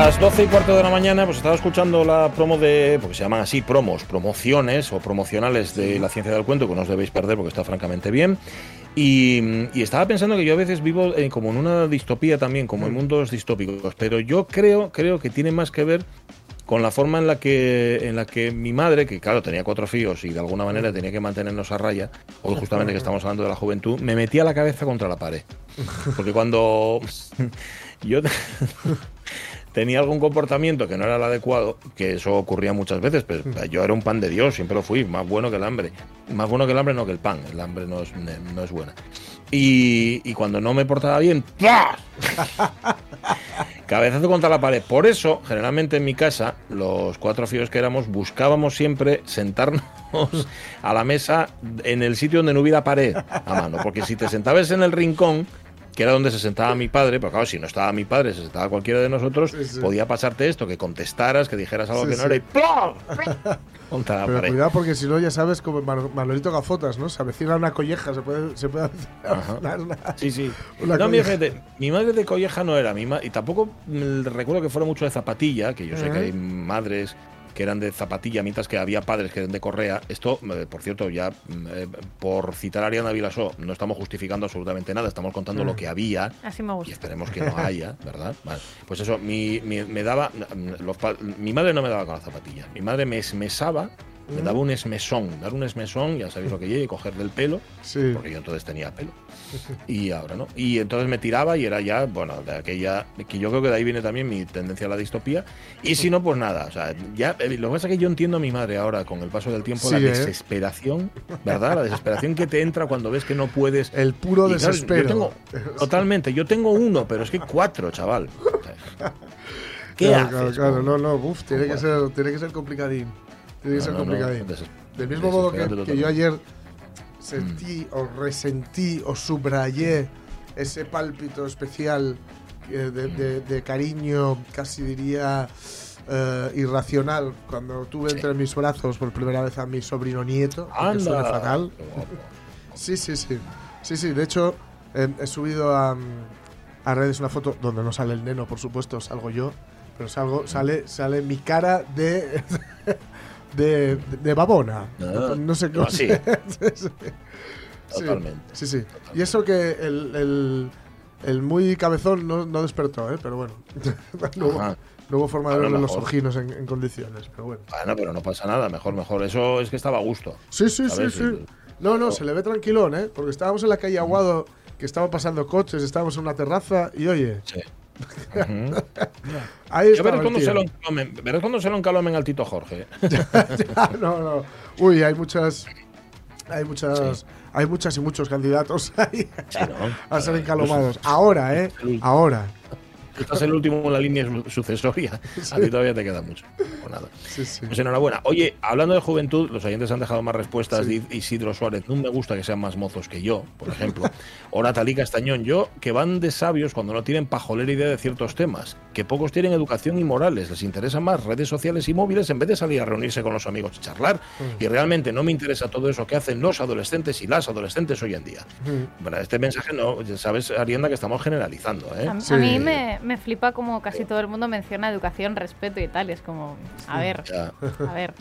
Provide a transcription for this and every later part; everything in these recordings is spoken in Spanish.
Las 12 y cuarto de la mañana, pues estaba escuchando la promo de, porque se llaman así promos, promociones o promocionales de la ciencia del cuento, que no os debéis perder porque está francamente bien. Y, y estaba pensando que yo a veces vivo eh, como en una distopía también, como en mundos distópicos, pero yo creo, creo que tiene más que ver con la forma en la que en la que mi madre, que claro tenía cuatro fíos y de alguna manera tenía que mantenernos a raya, hoy justamente que estamos hablando de la juventud, me metía la cabeza contra la pared. Porque cuando yo tenía algún comportamiento que no era el adecuado, que eso ocurría muchas veces, pero yo era un pan de Dios, siempre lo fui, más bueno que el hambre. Más bueno que el hambre no que el pan, el hambre no es, no es buena. Y, y cuando no me portaba bien, ¡pah! cabezazo contra la pared. Por eso, generalmente en mi casa, los cuatro fíos que éramos, buscábamos siempre sentarnos a la mesa en el sitio donde no hubiera pared a mano, porque si te sentabas en el rincón, que era donde se sentaba mi padre, pero claro, si no estaba mi padre, se sentaba cualquiera de nosotros, Sí, sí. podía pasarte esto, que contestaras, que dijeras algo Sí, que no era y ¡plum! contra la Pero pared. cuidado porque si no, ya sabes, como Man- Manolito Gafotas, ¿no? Se avecina una colleja, se puede, se puede una- Sí, sí. Una no, mi, fíjate, mi madre de colleja no era mi ma- y tampoco mm, recuerdo que fuera mucho de zapatilla, que yo sé que hay madres que eran de zapatilla, mientras que había padres que eran de correa. Esto, eh, por cierto, ya mm, eh, por citar a Ariana Vilasó, no estamos justificando absolutamente nada, estamos contando lo que había Así me y gusta. esperemos que no haya, ¿verdad? Vale. Pues eso, mi, mi- me daba, mm, los mi madre no me daba con la zapatilla, mi madre me esmesaba, me daba un esmesón, dar un esmesón, ya sabéis lo que llegue, coger del pelo, Sí. porque yo entonces tenía pelo. Y ahora no. Y entonces me tiraba y era ya, bueno, de aquella. Que yo creo que de ahí viene también mi tendencia a la distopía. Y si no, pues nada. O sea, ya. eh, Lo que pasa es que yo entiendo a mi madre ahora, con el paso del tiempo, Sí, la ¿eh? desesperación, ¿verdad? La desesperación que te entra cuando ves que no puedes. El puro Y, claro, desespero. yo tengo, totalmente. Yo tengo uno, pero es que cuatro, chaval. O sea, ¿Qué claro, haces? claro, claro. No, no, uf, tiene que, ser, tiene que ser complicadín. Tiene que ser deses- Del mismo modo que, que yo ayer sentí o resentí o subrayé ese pálpito especial eh, de, de- de cariño, casi diría eh, irracional, cuando tuve entre mis brazos por primera vez a mi sobrino nieto, que suena fatal. Sí, sí, sí. Sí, sí. De hecho, eh, he subido a, a redes una foto donde no sale el neno, por supuesto, salgo yo. Pero salgo, sale, sale mi cara de. de, de babona. Ah, no sé pero cómo. así. Sí. Totalmente. Sí, sí. Y eso que el, el, el muy cabezón no, no despertó, ¿eh? Pero bueno. no, hubo, Ajá. no hubo forma de verle los ojinos en, en condiciones. Pero bueno. Bueno, pero no pasa nada, mejor, mejor. Eso es que estaba a gusto. Sí, sí, sí, ¿Sabes? sí. No, no, se le ve tranquilón, ¿eh? Porque estábamos en la calle Aguado, que estaban pasando coches, estábamos en una terraza y oye, Sí. Ahí Ya está. verás cuando, se lo encalomen, verás cuando se lo encalomen al Tito Jorge. no, no. Uy, hay muchas. Hay muchas. Hay muchas y muchos candidatos ahí Sí, ¿no? a ser encalomados. Ahora, ¿eh? Ahora. Estás el último en la línea su- sucesoria. A ti todavía te queda mucho. Pues nada. Sí, sí. Pues enhorabuena. Oye, hablando de juventud, los oyentes han dejado más respuestas. Isidro Suárez, no me gusta que sean más mozos que yo, por ejemplo. O Natalí Castañón, yo, que van de sabios cuando no tienen pajolera idea de ciertos temas. Que pocos tienen educación y morales. Les interesan más redes sociales y móviles en vez de salir a reunirse con los amigos y charlar. Mm. Y realmente no me interesa todo eso que hacen los adolescentes y las adolescentes hoy en día. Mm. Bueno, este mensaje no, ya sabes, Arienda, que estamos generalizando, ¿eh? A, mí me, me flipa como casi todo el mundo menciona educación, respeto y tal. y es como, a ver, Ya. a ver.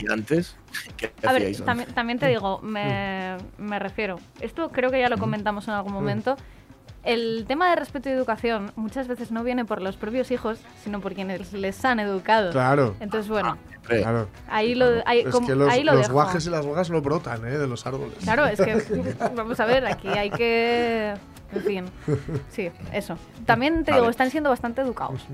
Y antes, ¿qué A ver, también, también te digo, me, me refiero. Esto creo que ya lo comentamos en algún momento. El tema de respeto y educación muchas veces no viene por los propios hijos, sino por quienes les han educado. Claro. Entonces, bueno, Claro. ahí lo, ahí, Es como- que los, ahí lo los dejo. guajes y las guagas no brotan, ¿eh? De los árboles. Claro, es que, vamos a ver, aquí hay que... En fin, sí, eso. También te Vale. digo, están siendo bastante educados.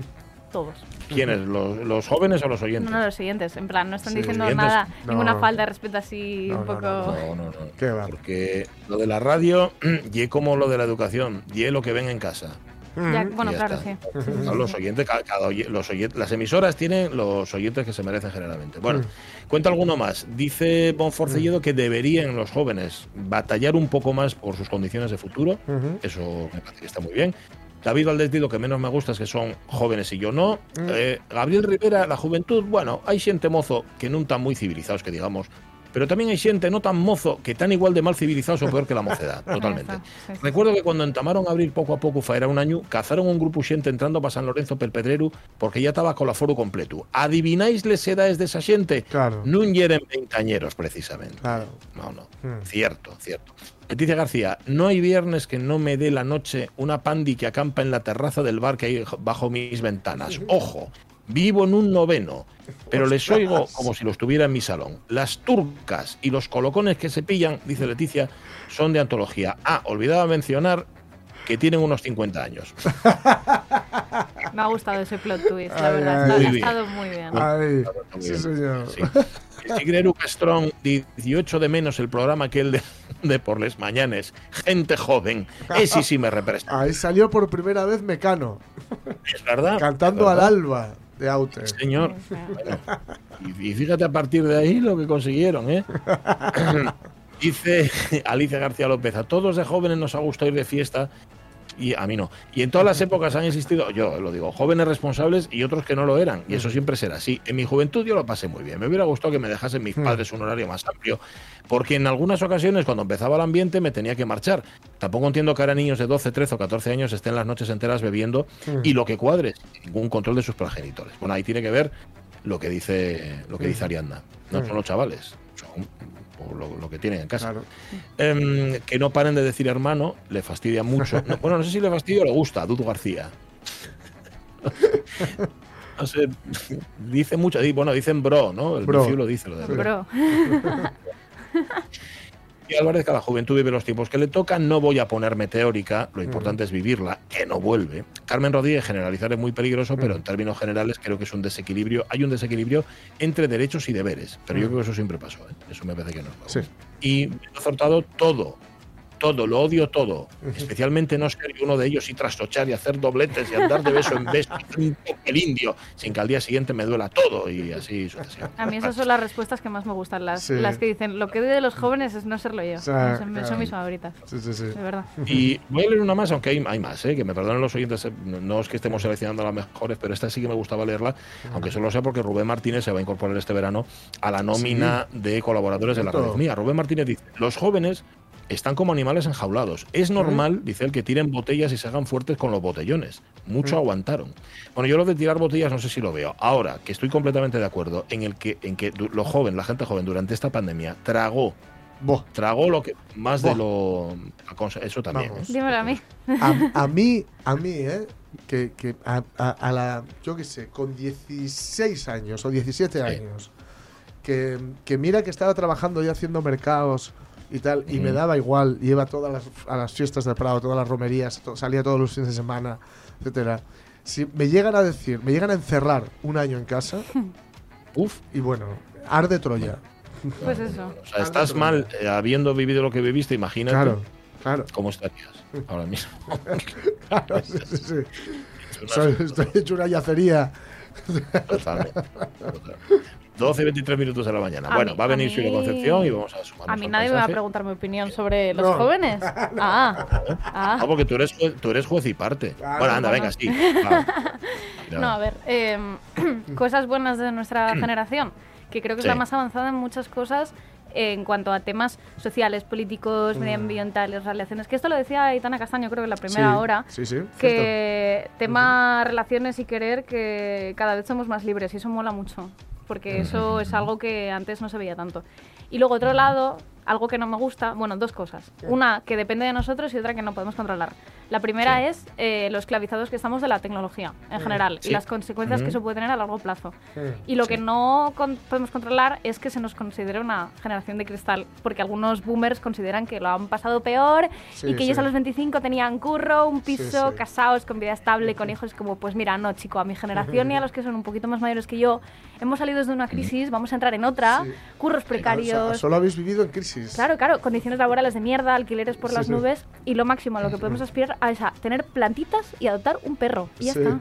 Todos. ¿Quiénes? ¿Los, los jóvenes o los oyentes? No, no, los siguientes. En plan, no están Sí, diciendo nada, No. ninguna falta de respeto así No, un poco... no, No, no, no. ¿Qué va? Porque lo de la radio, y como lo de la educación, y lo que ven en casa. Ya- Mm. bueno, ya claro, está. sí. No, los oyentes, cada, cada oye- los oyen- las emisoras tienen los oyentes que se merecen generalmente. Bueno, cuenta alguno más. Dice Bonforcelledo que deberían los jóvenes batallar un poco más por sus condiciones de futuro. Eso me parece que está muy bien. David Valdés lo que menos me gusta es que son jóvenes y yo no. Mm. Eh, Gabriel Rivera, la juventud, bueno, hay gente mozo que no tan muy civilizados que digamos, pero también hay gente no tan mozo que tan igual de mal civilizados o peor que la mocedad, totalmente. está, sí, sí. Recuerdo que cuando entamaron a abrir poco a pouco faera un año, cazaron un grupo xente entrando para San Lorenzo pel Pedreru porque ya estaba con aforo completo. Adivináis les edades de esa xente? Claro. Non yeren veintañeros, precisamente. Claro. No, no. Mm. Cierto, cierto. Leticia García, no hay viernes que no me dé la noche una pandi que acampa en la terraza del bar que hay bajo mis ventanas. Ojo, vivo en un noveno, pero les oigo como si lo estuviera en mi salón. Las turcas y los colocones que se pillan, dice Leticia, son de antología. Ah, olvidaba mencionar que tienen unos 50 años. Me ha gustado ese plot twist, la Ay, verdad. ay. está- Muy ha bien. estado muy bien. Ay, Muy sí, bien. señor. Sí. Castrón, 18 de menos el programa aquel de, de por les mañanes. Gente joven. Ese sí me representa. Ahí salió por primera vez Mecano, Es verdad. cantando al alba de Aute. Señor. Sí, sí. Bueno, y, y fíjate a partir de ahí lo que consiguieron, ¿eh? Dice Alicia García López, a todos de jóvenes nos ha gustado ir de fiesta y a mí no. Y en todas las épocas han existido, yo lo digo, jóvenes responsables y otros que no lo eran. Y eso siempre será así. En mi juventud yo lo pasé muy bien. Me hubiera gustado que me dejasen mis padres un horario más amplio, porque en algunas ocasiones cuando empezaba el ambiente me tenía que marchar. Tampoco entiendo que ahora niños de 12, 13 o 14 años estén las noches enteras bebiendo y lo que cuadre, sin ningún control de sus progenitores. Bueno, ahí tiene que ver lo que dice lo que dice Ariadna. No son los chavales, son o lo, lo que tienen en casa. Claro. Em, que no paren de decir hermano, le fastidia mucho. No, bueno, no sé si le fastidia o le gusta, a Dudu García. No sé, dice mucho, bueno, dicen bro, ¿no? El Bro. Lo dice, lo de bro. Bro, Y Álvarez, cada juventud vive los tiempos que le tocan. No voy a ponerme teórica, lo importante es vivirla, que no vuelve. Carmen Rodríguez, generalizar es muy peligroso, pero en términos generales creo que es un desequilibrio. Hay un desequilibrio entre derechos y deberes, pero yo creo que eso siempre pasó. ¿eh? Eso me parece que no es. Sí. Y acertado todo. Todo, lo odio todo. Especialmente no ser uno de ellos y trastochar y hacer dobletes y andar de beso en beso, el indio, sin que al día siguiente me duela todo y así sucesivamente. a mí esas son las respuestas que más me gustan, las, Sí. las que dicen, lo que odio de los jóvenes es no serlo yo. sea, son, claro. son mis favoritas, Sí, sí, sí. de verdad. Y voy a leer una más, aunque hay, hay más, ¿eh? que me perdonen los oyentes, eh, no es que estemos seleccionando las mejores, pero esta sí que me gustaba leerla, aunque solo sea porque Rubén Martínez se va a incorporar este verano a la nómina de colaboradores de la Cierto. radiofonía. Rubén Martínez dice, los jóvenes están como animales enjaulados. Es normal, dice él, que tiren botellas y se hagan fuertes con los botellones. Mucho aguantaron. Bueno, yo lo de tirar botellas no sé si lo veo. Ahora, que estoy completamente de acuerdo en el que, en que lo joven, la gente joven, durante esta pandemia, tragó Buah. tragó lo que más de lo eso también Vamos. ¿eh? Dímelo a mí. A, a mí, a mí, ¿eh? Que, que a, a- a la, yo qué sé, con 16 años o 17 años, que, que mira que estaba trabajando y haciendo mercados y tal, y me daba igual, y iba todas las, a las fiestas del Prado, todas las romerías, to- salía todos los fines de semana, etcétera. Si me llegan a decir, me llegan a encerrar un año en casa, Uf, y bueno, arde Troya. Pues eso. o sea, estás mal eh, habiendo vivido lo que viviste, imagínate Claro, claro, cómo estarías ahora mismo. claro, sí, sí, sí. Una Soy- estoy hecho una yacería. totalmente, total. 12 y 23 minutos de la mañana. A bueno, mí- va a venir mí- Concepción y vamos a sumar A mí nadie me va a preguntar mi opinión sobre los No. jóvenes. Ah, ah. Ah, porque tú eres, tú eres juez y parte. Claro, bueno, anda, bueno. venga, sí. No, a ver, eh, cosas buenas de nuestra generación, que creo que Sí. es la más avanzada en muchas cosas en cuanto a temas sociales, políticos, Mm. medioambientales, relaciones. Que esto lo decía Aitana Castaño, creo que en la primera Sí, hora. Sí, sí. cierto. Que tema relaciones y querer, que cada vez somos más libres y eso mola mucho, porque eso es algo que antes no se veía tanto. Y luego, otro lado, algo que no me gusta, bueno, dos cosas. Una que depende de nosotros y otra que no podemos controlar. La primera es eh, los esclavizados que estamos de la tecnología en general Sí. y las consecuencias que eso puede tener a largo plazo. Mm. Y lo Sí. que no con- podemos controlar es que se nos considere una generación de cristal, porque algunos boomers consideran que lo han pasado peor Sí, y que ellos a los 25 tenían curro, un piso, sí. casados, con vida estable, con hijos. Como, pues mira, no, chico, a mi generación y a los que son un poquito más mayores que yo, hemos salido de una crisis, vamos a entrar en otra, Sí. curros O sea, precarios. solo habéis vivido en crisis. Claro, claro, condiciones laborales de mierda, alquileres por Sí, las sí. nubes y lo máximo a lo que podemos aspirar a es a tener plantitas y adoptar un perro. Y ya está.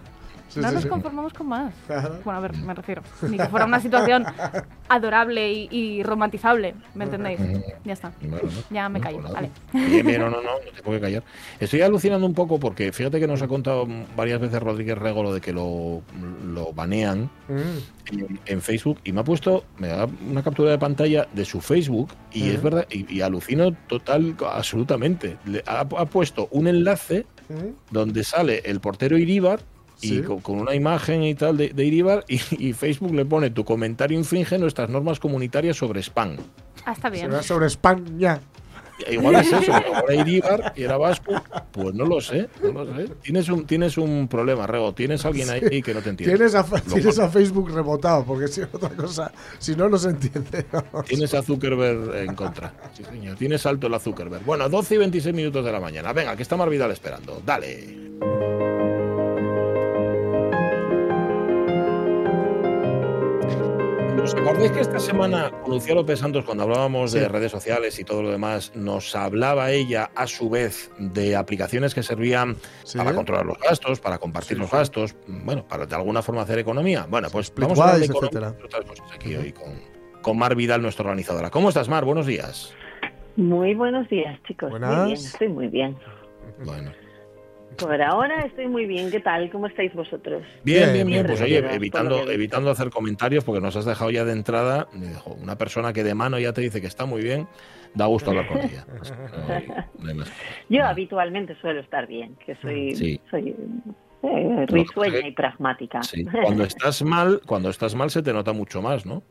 Sí, no sí, nos sí. conformamos con más. Claro. Bueno, a ver, me refiero. Ni que fuera una situación adorable y, y romantizable, ¿me entendéis? Ya está. Bueno, ¿no? Ya me No, callo, vale. Bien, bien, no, no, no, no tengo que callar. Estoy alucinando un poco porque fíjate que nos ha contado varias veces Rodríguez Rego lo de que lo, lo banean Mm. en, en Facebook y me ha puesto me da una captura de pantalla de su Facebook y es Ujú. verdad y, y alucino total absolutamente Le ha, ha puesto un enlace Mm. donde sale el portero Iríbar y Sí. con, con una imagen y tal de, de Iríbar y, y Facebook le pone tu comentario infringe nuestras normas comunitarias sobre spam Ah, está bien. Será sobre España. Igual es eso, pero ahora Iríbar y era vasco, pues no lo sé, no lo sé. Tienes un, tienes un problema, Rego, tienes alguien ahí que no te entiende. Tienes a, tienes a Facebook rebotado, porque si otra cosa, si no, no se entiende. Tienes a Zuckerberg en contra. Sí, señor. Tienes alto la Zuckerberg. Bueno, 12 y 26 minutos de la mañana. Venga, que está Marvidal esperando. Dale. ¿Os acordáis que esta semana con Lucía López Santos, cuando hablábamos de Sí. redes sociales y todo lo demás, nos hablaba ella a su vez de aplicaciones que servían Sí. para controlar los gastos, para compartir Sí, los sí. gastos, bueno, para de alguna forma hacer economía? Bueno, pues vamos a hablar de economía otras cosas aquí hoy con, con Mar Vidal, nuestra organizadora. ¿Cómo estás, Mar? Buenos días. Muy buenos días, chicos. Buenas. Muy bien, estoy muy bien. Bueno. Por ahora estoy muy bien. ¿Qué tal? ¿Cómo estáis vosotros? Bien, Bien, bien. Pues oye, evitando, evitando hacer comentarios, porque nos has dejado ya de entrada. dijo, Una persona que de mano ya te dice que está muy bien, da gusto hablar con ella. Más. Yo habitualmente suelo estar bien, que soy, Mm, Sí. soy eh, risueña y pragmática. Sí. Cuando estás mal, cuando estás mal se te nota mucho más, ¿no?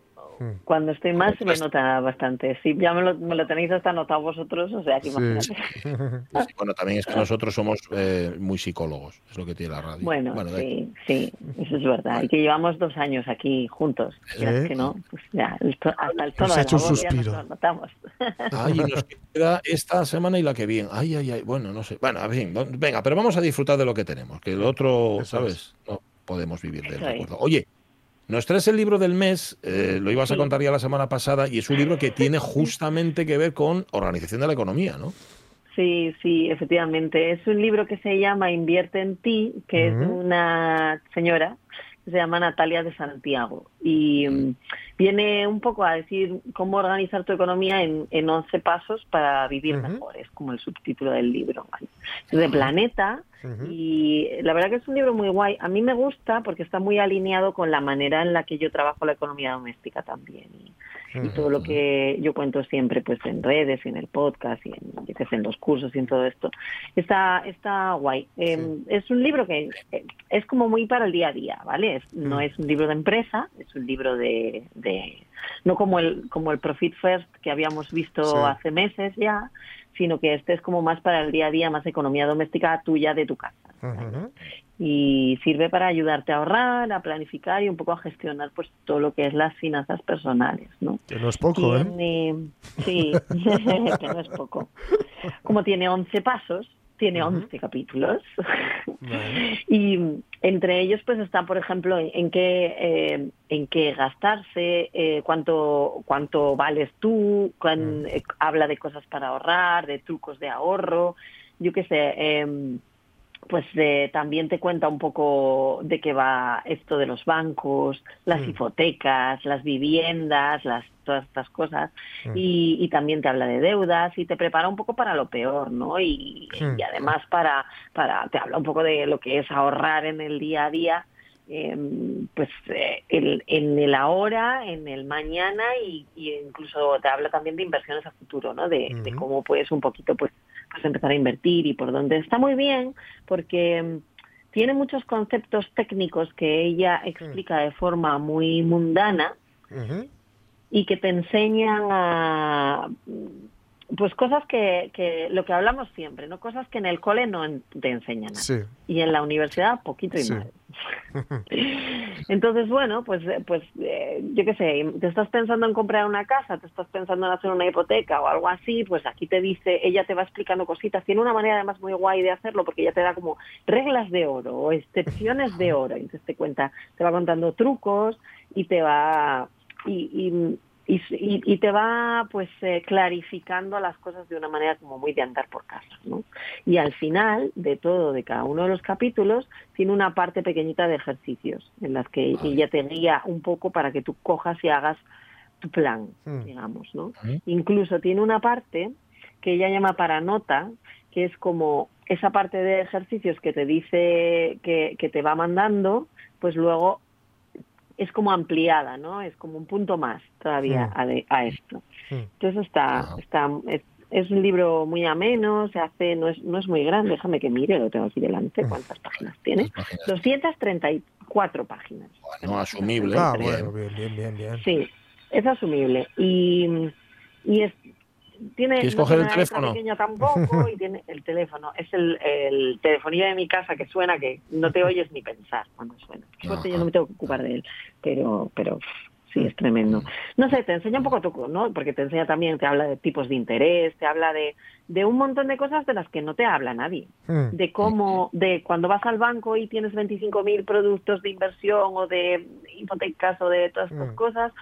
Cuando estoy mal se me nota bastante. Sí, ya me lo, me lo tenéis hasta anotado vosotros, o sea que imagínate. Sí, Bueno, también es que nosotros somos eh, muy psicólogos, es lo que tiene la radio. Bueno, de- sí, sí, eso es verdad. Y que llevamos dos años aquí juntos. Sí. que no, pues ya, el to- hasta el tono de hecho la un voz ya nos suspiro. lo notamos. Ay, y nos queda esta semana y la que viene. Ay, ay, ay. Bueno, no sé. Bueno, en fin, venga, pero vamos a disfrutar de lo que tenemos, que el otro, Eso ¿sabes? No podemos vivir es. recuerdo. Oye, nos traes el libro del mes, eh, lo ibas a contar ya la semana pasada, y es un libro que tiene justamente que ver con organización de la economía, ¿no? Sí, sí, efectivamente. Es un libro que se llama Invierte en ti, que es una señora que se llama Natalia de Santiago. Y mm, viene un poco a decir cómo organizar tu economía en, en 11 pasos para vivir Ujú. mejor. Es como el subtítulo del libro. de Planeta. Y la verdad que es un libro muy guay. A mí me gusta porque está muy alineado con la manera en la que yo trabajo la economía doméstica también. Y, y todo lo que yo cuento siempre pues en redes y en el podcast y en, yo qué sé, en los cursos y en todo esto. Está, está guay. Eh, Es un libro que eh, es como muy para el día a día, ¿vale? Es- no Mm. es un libro de empresa, es un libro de... de no como el, como el Profit First que habíamos visto Sí. hace meses ya, sino que este es como más para el día a día, más economía doméstica tuya de tu casa. Y sirve para ayudarte a ahorrar, a planificar y un poco a gestionar pues todo lo que es las finanzas personales, ¿no? Que no es poco, ¿eh? Sí, que no es poco. Como tiene 11 pasos, tiene 11 capítulos. Vale. Y entre ellos pues está, por ejemplo, en, en qué eh, en qué gastarse, eh, cuánto cuánto vales tú, cuán- eh, habla de cosas para ahorrar, de trucos de ahorro, yo qué sé. Em, pues eh, también te cuenta un poco de qué va esto de los bancos, las Mm. hipotecas, las viviendas, las todas estas cosas Mm. y, y también te habla de deudas y te prepara un poco para lo peor, ¿no? Y, Mm. y además para para te habla un poco de lo que es ahorrar en el día a día, eh, pues eh, el- en el ahora, en el mañana y, y incluso te habla también de inversiones a futuro, ¿no? De, de cómo puedes un poquito pues pues empezar a invertir y por dónde. Está muy bien porque mm, tiene muchos conceptos técnicos que ella explica de forma muy mundana y que te enseñan a pues cosas que, que lo que hablamos siempre, ¿no? Cosas que en el cole no en- te enseñan. Sí. Y en la universidad poquito y Sí. mal. Entonces, bueno, pues, pues eh, yo qué sé, te estás pensando en comprar una casa, te estás pensando en hacer una hipoteca o algo así, pues aquí te dice, ella te va explicando cositas. Tiene una manera además muy guay de hacerlo porque ella te da como reglas de oro o excepciones de oro. Entonces te cuenta, te va contando trucos y te va y, y, y, y- y te va pues eh, clarificando las cosas de una manera como muy de andar por casa, ¿no? Y al final de todo, de cada uno de los capítulos, tiene una parte pequeñita de ejercicios en las que ella te guía un poco para que tú cojas y hagas tu plan, Mm. digamos, ¿no? Incluso tiene una parte que ella llama para nota, que es como esa parte de ejercicios que te dice que, que te va mandando, pues luego es como ampliada, ¿no? Es como un punto más todavía Mm. a, de- a esto. Mm. Entonces está, Ajá. está es, es un libro muy ameno, se hace, no es, no es muy grande, déjame que mire, lo tengo aquí delante, cuántas páginas tiene. Páginas. 234 páginas. Bueno, asumible. Ah, bien. bueno, bien, bien, bien, bien. Sí, es asumible. Y, y es, tiene ¿Quieres no coger tiene el teléfono? pequeña tampoco y tiene el teléfono. Es el, el telefonillo de mi casa que suena que no te oyes ni pensar cuando suena. Por suerte yo no me tengo que ocupar de él, pero, pero sí, es tremendo. No sé, te enseña un poco tú, ¿no? Porque te enseña también, te habla de tipos de interés, te habla de, de un montón de cosas de las que no te habla nadie Mm. de cómo, de cuando vas al banco y tienes 25.000 productos de inversión o de hipotecas o de todas estas Mm. cosas,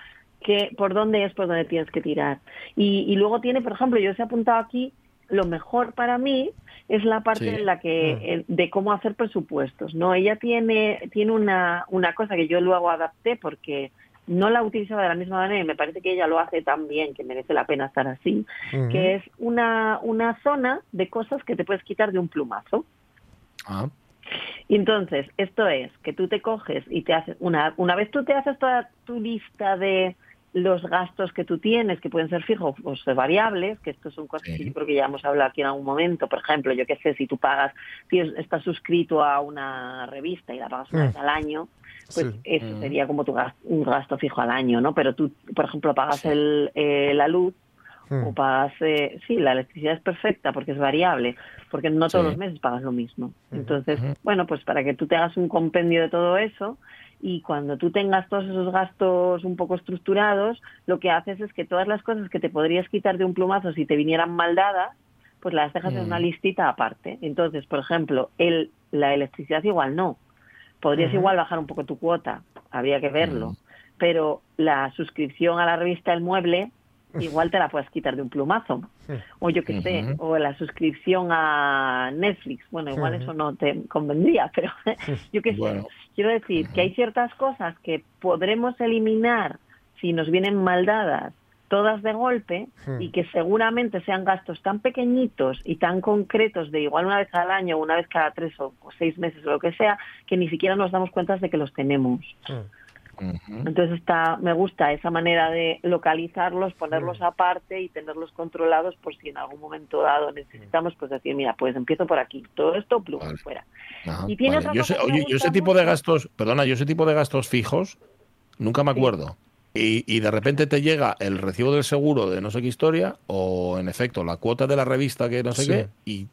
que por dónde es por donde tienes que tirar. Y, y luego tiene, por ejemplo, yo os he apuntado aquí, lo mejor para mí es la parte Sí. en la que Mm. de cómo hacer presupuestos, ¿no? Ella tiene tiene una una cosa que yo luego adapté porque no la utilizaba de la misma manera y me parece que ella lo hace tan bien que merece la pena estar así, que es una una zona de cosas que te puedes quitar de un plumazo. Ah, Y entonces, esto es que tú te coges y te haces, una, una vez tú te haces toda tu lista de los gastos que tú tienes, que pueden ser fijos o ser variables, que esto son cosas Sí. que yo creo que ya hemos hablado aquí en algún momento. Por ejemplo, yo qué sé, si tú pagas, si es- estás suscrito a una revista y la pagas una Mm. vez al año, pues Sí. eso Mm. sería como tu gas- un gasto fijo al año, ¿no? Pero tú, por ejemplo, pagas Sí. el, eh, la luz Mm. o pagas, eh, sí, la electricidad es perfecta porque es variable, porque no todos Sí. los meses pagas lo mismo. Ujú. Entonces, bueno, pues para que tú te hagas un compendio de todo eso y cuando tú tengas todos esos gastos un poco estructurados, lo que haces es que todas las cosas que te podrías quitar de un plumazo si te vinieran mal dadas, pues las dejas en Mm. una listita aparte. Entonces, por ejemplo, el, la electricidad igual no. Podrías igual bajar un poco tu cuota, habría que verlo. Mm. Pero la suscripción a la revista El Mueble igual te la puedes quitar de un plumazo. O yo qué sé, o la suscripción a Netflix. Bueno, igual eso no te convendría, pero yo qué sé. Bueno. Quiero decir que hay ciertas cosas que podremos eliminar si nos vienen mal dadas todas de golpe y que seguramente sean gastos tan pequeñitos y tan concretos de igual una vez al año, una vez cada tres o o seis meses o lo que sea, que ni siquiera nos damos cuenta de que los tenemos. Entonces está, me gusta esa manera de localizarlos, ponerlos aparte y tenerlos controlados por si en algún momento dado necesitamos, pues decir, mira, pues empiezo por aquí, todo esto, plum, Vale. fuera. Ajá, Y tiene vale. otra yo cosa sé, oye, yo ese tipo de gastos, perdona, yo ese tipo de gastos fijos nunca me acuerdo. Y, y de repente te llega el recibo del seguro de no sé qué historia, o en efecto la cuota de la revista que no sé Sí. qué, y,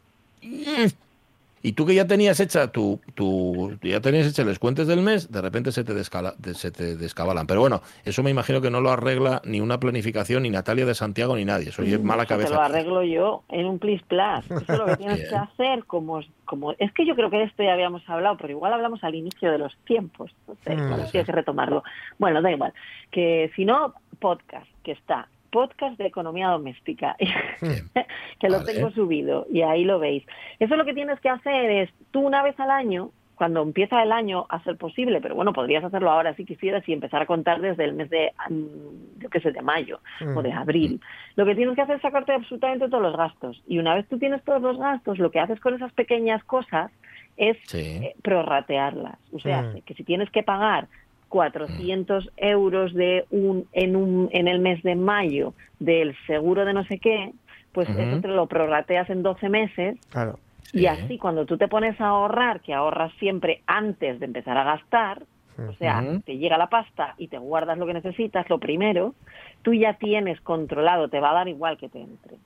y tú que ya tenías hecha tu, tu ya tenías hecha los cuentes del mes, de repente se te, descala, de- se te descabalan. Pero bueno, eso me imagino que no lo arregla ni una planificación, ni Natalia de Santiago, ni nadie. Eso es mala Eso Te cabeza. lo arreglo yo en un plis plus. Eso es lo que tienes Bien. que hacer como, como... Es que yo creo que de esto ya habíamos hablado, pero igual hablamos al inicio de los tiempos. Sé, Mm. ser. que retomarlo. Bueno, da igual. Que si no, podcast, que está. Podcast de economía doméstica. Que lo Vale. tengo subido y ahí lo veis. Eso lo que tienes que hacer es tú una vez al año, cuando empieza el año a ser posible, pero bueno, podrías hacerlo ahora si quisieras y empezar a contar desde el mes de, mm, yo qué sé, de mayo Mm. o de abril. Lo que tienes que hacer es sacarte absolutamente todos los gastos. Y una vez tú tienes todos los gastos, lo que haces con esas pequeñas cosas es Sí. eh, prorratearlas. O sea, Mm. que si tienes que pagar 400 euros de un, en, un, en el mes de mayo del seguro de no sé qué, pues Ujú. eso te lo prorrateas en 12 meses Claro. y Sí. así cuando tú te pones a ahorrar, que ahorras siempre antes de empezar a gastar, o sea, te llega la pasta y te guardas lo que necesitas, lo primero, tú ya tienes controlado, te va a dar igual que te entre.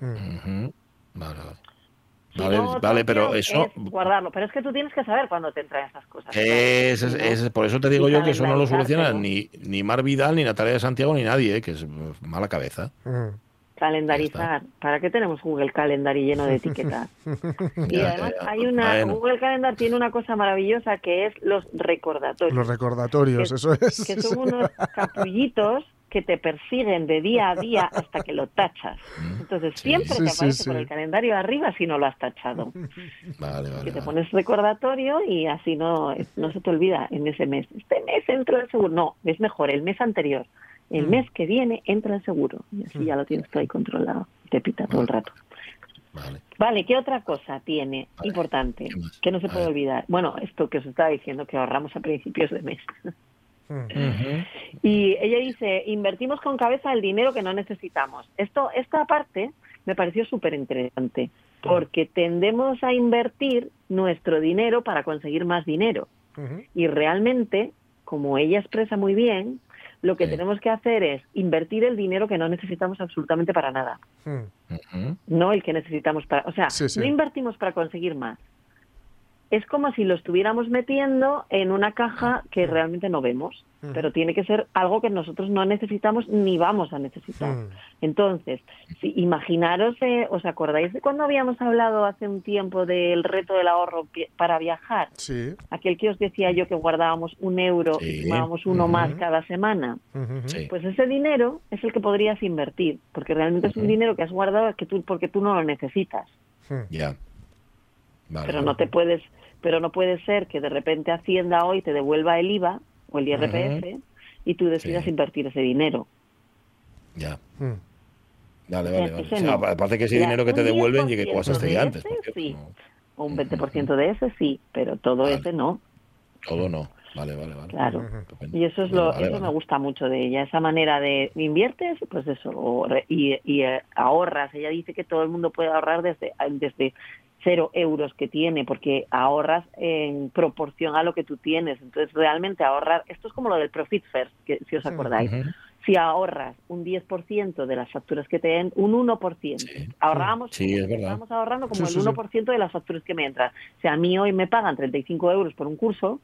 Mm. Vale. Si Vale, no, vale, otra pero eso. es guardarlo, pero es que tú tienes que saber cuándo te entran esas cosas. Es, por eso te digo Y yo que eso no lo soluciona ni, ni Mar Vidal, ni Natalia de Santiago, ni nadie, ¿eh? que es mala cabeza. Mm. Calendarizar. ¿Para qué tenemos Google Calendar y lleno de etiquetas? Y Ya, además hay una Bueno. Google Calendar tiene una cosa maravillosa que es los recordatorios. Los recordatorios, que, eso es. que son unos capullitos que te persiguen de día a día hasta que lo tachas. Entonces Sí. siempre Sí, te aparece sí. por el calendario arriba si no lo has tachado. Vale, vale. que te vale. pones recordatorio y así no, no se te olvida en ese mes. Este mes entra el seguro. No, es mejor el mes anterior. El Mm. mes que viene entra el seguro. Y así ya lo tienes todo ahí controlado. Te pita todo el rato. Vale. Vale, ¿qué otra cosa tiene Vale, importante que no se puede olvidar? Bueno, esto que os estaba diciendo, que ahorramos a principios de mes. Y ella dice, invertimos con cabeza el dinero que no necesitamos. Esto, esta parte me pareció súper interesante, porque tendemos a invertir nuestro dinero para conseguir más dinero. Y realmente, como ella expresa muy bien, lo que Sí. tenemos que hacer es invertir el dinero que no necesitamos absolutamente para nada, no el que necesitamos para... O sea, Sí, sí. no invertimos para conseguir más. Es como si lo estuviéramos metiendo en una caja que realmente no vemos, pero tiene que ser algo que nosotros no necesitamos ni vamos a necesitar. Mm. Entonces, si, imaginaros, eh, ¿os acordáis de cuando habíamos hablado hace un tiempo del reto del ahorro para viajar? Sí. Aquel que os decía yo que guardábamos un euro Sí. y sumábamos uno más cada semana. Sí. Pues ese dinero es el que podrías invertir, porque realmente es un dinero que has guardado que tú, porque tú no lo necesitas. Ya. Vale. Pero no te puedes, pero no puede ser que de repente Hacienda hoy te devuelva el IVA o el IRPF y tú decidas Sí. invertir ese dinero. Ya. Mm. Vale, O sea, vale, vale. O sea, no. aparte que ese dinero que te un devuelven y que tú 10% gastaste de ya antes. ese, sí. no- un 20% de ese sí, pero todo Vale. ese no. todo no. Vale, vale, vale. Claro. Y eso es lo, vale, eso vale. me gusta mucho de ella, esa manera de inviertes, pues eso, y, y, eh, ahorras. Ella dice que todo el mundo puede ahorrar desde, desde cero euros que tiene, porque ahorras en proporción a lo que tú tienes. Entonces, realmente ahorrar, esto es como lo del Profit First, que, si os acordáis. Si ahorras un 10% de las facturas que te den, un 1%. Sí. Ahorramos, Sí, es estamos ahorrando como el sí, sí. 1% de las facturas que me entran. O sea, a mí hoy me pagan 35 euros por un curso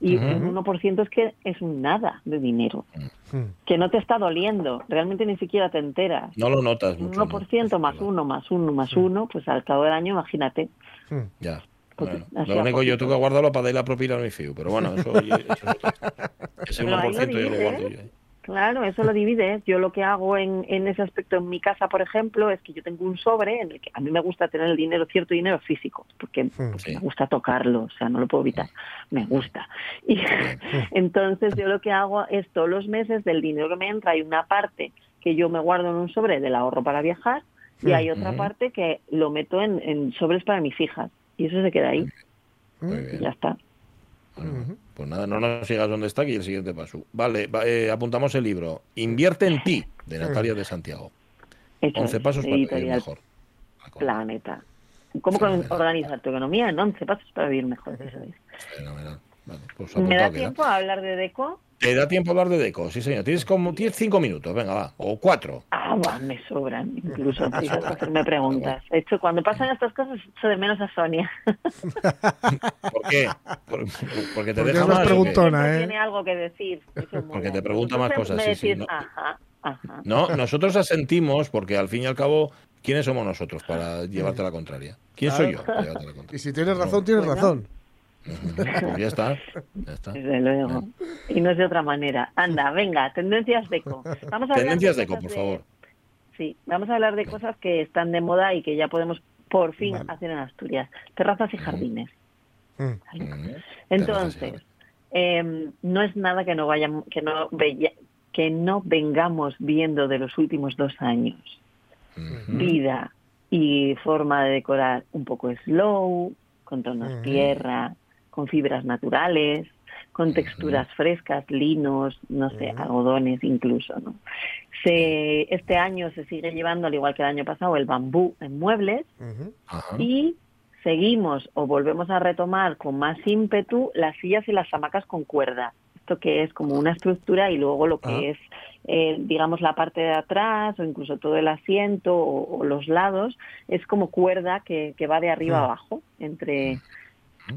y Ujú. un 1% es que es un nada de dinero, Mm. que no te está doliendo, realmente ni siquiera te enteras. No lo notas Un mucho. ¿no? 1% más Es verdad. uno, más uno, más uno, pues al cabo del año, imagínate. Mm. Ya. Porque Bueno, lo único yo tengo que guardarlo para dar la propina a mi fiu, pero bueno, eso, oye, eso es otra cosa. Ese Pero ahí lo 1% yo lo guardo ¿eh? yo. Claro, eso lo divides. Yo lo que hago en, en ese aspecto en mi casa, por ejemplo, es que yo tengo un sobre en el que a mí me gusta tener el dinero, cierto dinero físico, porque, porque Sí. me gusta tocarlo, o sea, no lo puedo evitar, me gusta. Y entonces yo lo que hago es todos los meses del dinero que me entra, hay una parte que yo me guardo en un sobre del ahorro para viajar y hay otra parte que lo meto en, en sobres para mis hijas. Y eso se queda ahí, Muy y ya está. Bueno, Pues nada, no nos sigas donde está aquí el siguiente paso. Vale, va- eh, apuntamos el libro. Invierte en ti, de Natalia de Santiago. Hecho 11 es, pasos para vivir mejor. Planeta. ¿Cómo Fenomenal. organizar tu economía en 11 pasos para vivir mejor? Eso es. Fenomenal. Vale, pues ¿Me da queda. tiempo a hablar de Deco? Te da tiempo a hablar de Deco, sí señor. Tienes como tienes cinco minutos, venga, va. O cuatro. Ah, va, me sobran, incluso a hacerme preguntas. De hecho, cuando pasan estas cosas, echo de menos a Sonia. ¿Por qué? Por- porque te Porque deja más preguntona, ¿eh? Tiene algo que decir. Porque te pregunta más cosas, me sí, sí, decís, no. Ajá, ajá. No, nosotros asentimos porque al fin y al cabo, ¿quiénes somos nosotros para llevarte la contraria? ¿Quién soy yo para llevarte la Y contraria? si tienes razón, tienes Bueno. razón. Pues ya está. Ya está. Desde luego. Y no es de otra manera. Anda, venga, tendencias Deco. Vamos a Tendencias de por favor. Sí, vamos a hablar de cosas que están de moda y que ya podemos por fin Vale. hacer en Asturias. Terrazas y jardines. Mm. Entonces, eh, no es nada que no vayamos, que no veya- que no vengamos viendo de los últimos dos años. Vida y forma de decorar un poco slow, con tonos Ujú. tierra, con fibras naturales, con texturas frescas, linos, no sé, algodones incluso, ¿no? Se, este año se sigue llevando, al igual que el año pasado, el bambú en muebles y seguimos o volvemos a retomar con más ímpetu las sillas y las hamacas con cuerda. Esto que es como una estructura y luego lo que es, eh, digamos, la parte de atrás o incluso todo el asiento o, o los lados, es como cuerda que, que va de arriba a abajo entre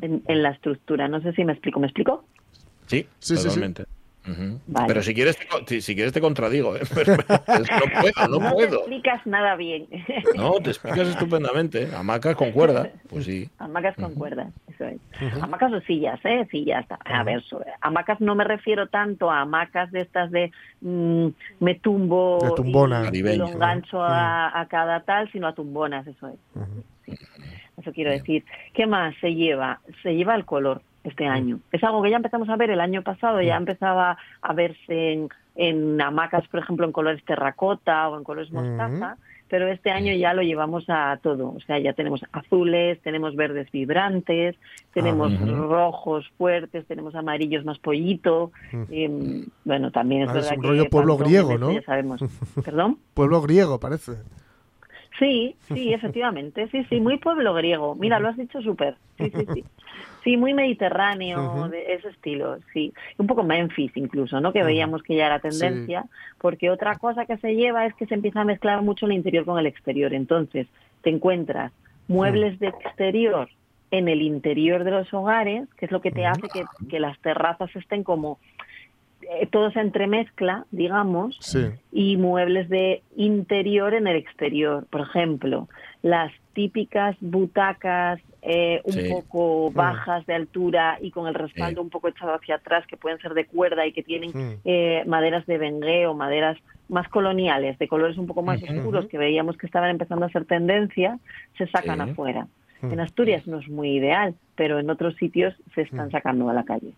en, en la estructura. No sé si me explico. ¿Me explico? Sí, Sí, sí, sí. totalmente. Ujú. Vale. Pero si quieres, te, si, si quieres te contradigo. ¿eh? No puedo, no te puedo. explicas nada bien. No, te explicas estupendamente. Hamacas con cuerda, pues sí. Hamacas con cuerdas, eso es. Hamacas o sillas, ¿eh? Sillas. A ver, hamacas no me refiero tanto a hamacas de estas de mm, me tumbo De tumbona. y- y, lo ¿no? engancho a, a cada tal, sino a tumbonas, eso es. Sí. Eso quiero decir. ¿Qué más se lleva? Se lleva el color este año. Es algo que ya empezamos a ver el año pasado, ya empezaba a verse en, en hamacas, por ejemplo, en colores terracota o en colores mostaza, pero este año ya lo llevamos a todo. O sea, ya tenemos azules, tenemos verdes vibrantes, tenemos Ujú. rojos fuertes, tenemos amarillos más pollito. em, bueno, también es Ah, es verdad un que rollo pueblo Pantone, griego, ¿no? Ya sabemos. ¿Perdón? Pueblo griego, parece. Sí, sí, efectivamente, sí, sí, muy pueblo griego. Mira, lo has dicho súper. Sí, sí, sí. Sí, muy mediterráneo, de ese estilo, sí. Un poco Memphis incluso, ¿no? Que veíamos que ya era tendencia, porque otra cosa que se lleva es que se empieza a mezclar mucho el interior con el exterior. Entonces, te encuentras muebles de exterior en el interior de los hogares, que es lo que te hace que, que las terrazas estén como eh, todo se entremezcla, digamos, Sí. y muebles de interior en el exterior. Por ejemplo, las típicas butacas eh, un Sí. poco bajas de altura y con el respaldo Sí. un poco echado hacia atrás, que pueden ser de cuerda y que tienen Mm. eh, maderas de bengué o maderas más coloniales, de colores un poco más oscuros, que veíamos que estaban empezando a ser tendencia, se sacan Sí. afuera. Mm. En Asturias no es muy ideal, pero en otros sitios se están Mm. sacando a la calle.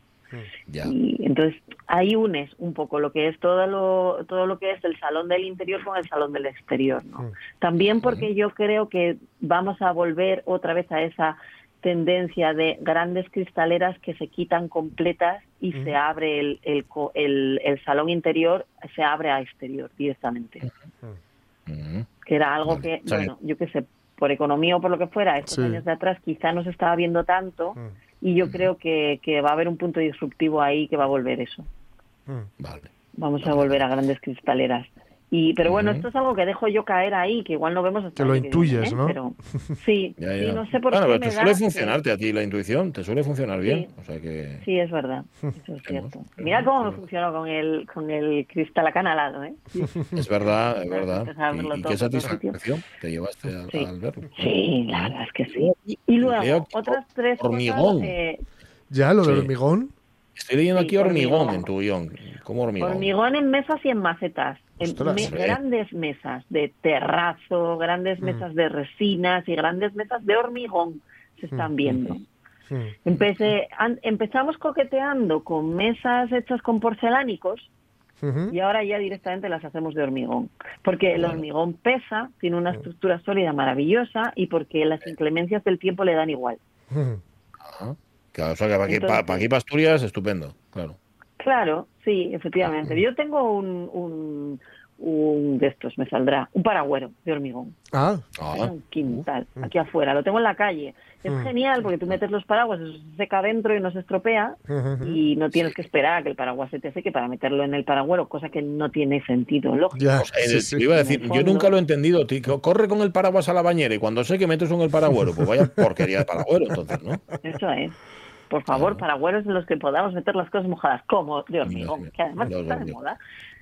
Ya. Y entonces ahí unes un poco lo que es todo lo todo lo que es el salón del interior con el salón del exterior, ¿no? Mm. También porque yo creo que vamos a volver otra vez a esa tendencia de grandes cristaleras que se quitan completas y se abre el, el, co- el, el salón interior, se abre a exterior directamente. Que era algo Vale. que, bueno, yo qué sé, por economía o por lo que fuera, estos Sí. años de atrás quizá no se estaba viendo tanto Mm. Y yo creo que, que va a haber un punto disruptivo ahí que va a volver eso. Mm. Vale. Vamos a volver a grandes cristaleras. Y, pero bueno, Ujú. esto es algo que dejo yo caer ahí, que igual no vemos hasta Que el lo intuyes, ¿eh? ¿no? Pero, sí, Ya, ya. no sé por bueno, qué pero me te da suele que- funcionarte a ti la intuición, te suele funcionar bien. Sí. O sea que. Sí, es verdad, eso es cierto. Mira cómo me funcionó con el, con el cristal acanalado, ¿eh? Es verdad, es verdad. Y, y qué satisfacción te llevaste al, Sí. al verlo. Sí, la verdad es que sí. Y Veo luego, otras tres hormigón. cosas... eh, Ya, lo del Sí. hormigón. Estoy leyendo aquí hormigón, hormigón. en tu guion. ¿Cómo hormigón? Hormigón en mesas y en macetas. Ostras. me- grandes mesas de terrazo, grandes Mm. mesas de resinas y grandes mesas de hormigón se están Mm. viendo. Mm. Empecé, an- empezamos coqueteando con mesas hechas con porcelánicos y ahora ya directamente las hacemos de hormigón. Porque el hormigón pesa, tiene una estructura sólida maravillosa y porque las inclemencias del tiempo le dan igual. Ajá. Claro, o sea que para aquí, Entonces- para, aquí, para Asturias, estupendo. Claro. Claro, sí, efectivamente. Yo tengo un, un, un de estos, me saldrá, un paragüero de hormigón. Ah, Ah, un quintal, aquí afuera, lo tengo en la calle. Es Mm. genial porque tú metes los paraguas, eso se seca dentro y no se estropea Ujú. y no tienes que esperar a que el paraguas se te seque para meterlo en el paragüero, cosa que no tiene sentido lógico. ya. o sea, sí, sí. te iba a decir, yo nunca lo he entendido, tío. Corre con el paraguas a la bañera y cuando sé que metes en el paragüero, pues vaya porquería de paragüero, entonces, ¿no? Eso es. Por favor, Claro. paragüeros en los que podamos meter las cosas mojadas, como de hormigón, que además está de moda.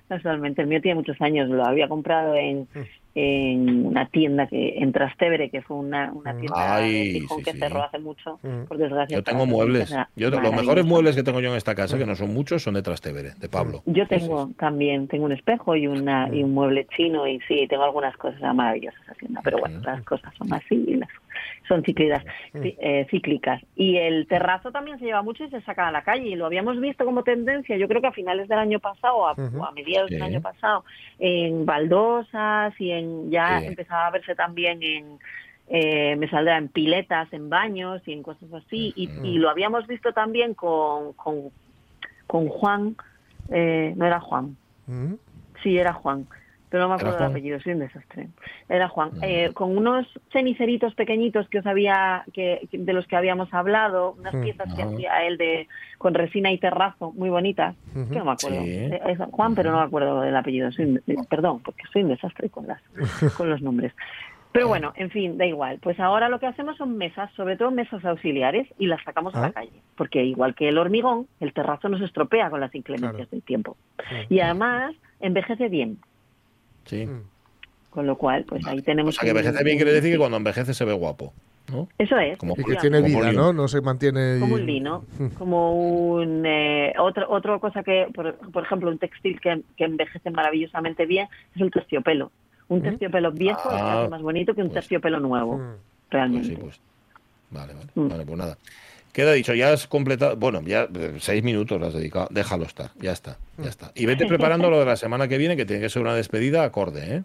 Casualmente, el mío tiene muchos años, lo había comprado en, Mm. en una tienda que en Trastevere, que fue una, una Mm. tienda Ay, de Gijón sí, que sí. cerró hace mucho, Mm. por desgracia. Yo tengo muebles. Yo, los mejores muebles que tengo yo en esta casa, que no son muchos, son de Trastevere, de Pablo. Yo tengo también, tengo un espejo y una y un mueble chino y sí, tengo algunas cosas maravillosas haciendo, pero bueno, las cosas son así, y las- son cíclicas, ci- eh, cíclicas. Y el terrazo también se lleva mucho y se saca a la calle y lo habíamos visto como tendencia, yo creo que a finales del año pasado, a, o a mediados del año pasado, en baldosas y en ya Sí. empezaba a verse también en eh, me saldrá en piletas, en baños y en cosas así. Y, y lo habíamos visto también con, con, con Juan, eh, no era Juan, Mm. sí era Juan, pero no me acuerdo del apellido, soy un desastre. Era Juan. Eh, con unos ceniceritos pequeñitos que os había, que, de los que habíamos hablado, unas piezas que hacía él de, con resina y terrazo, muy bonitas, que no me acuerdo. Eh, es Juan, pero no me acuerdo del apellido. Soy perdón, porque soy un desastre con, las, con los nombres. Pero bueno, en fin, da igual. Pues ahora lo que hacemos son mesas, sobre todo mesas auxiliares, y las sacamos a la calle. Porque igual que el hormigón, el terrazo nos estropea con las inclemencias del tiempo. Y además envejece bien. Sí. Mm. Con lo cual, pues ahí tenemos. O sea, que envejece bien quiere decir que cuando envejece se ve guapo. ¿no? Eso es. y que tiene vida, ¿no? No se mantiene. Como un lino. Mm. como un. Eh, otra, otra cosa que, por, ejemplo, un textil que, envejece maravillosamente bien es el terciopelo. Un ¿Mm? terciopelo viejo es ah, más bonito que un pues terciopelo nuevo. Realmente. Pues sí, pues. Vale, vale. Vale, pues nada. Queda dicho, ya has completado, bueno, ya eh, seis minutos has dedicado, déjalo estar, ya está, ya está. Y vete preparando lo de la semana que viene, que tiene que ser una despedida acorde, ¿eh?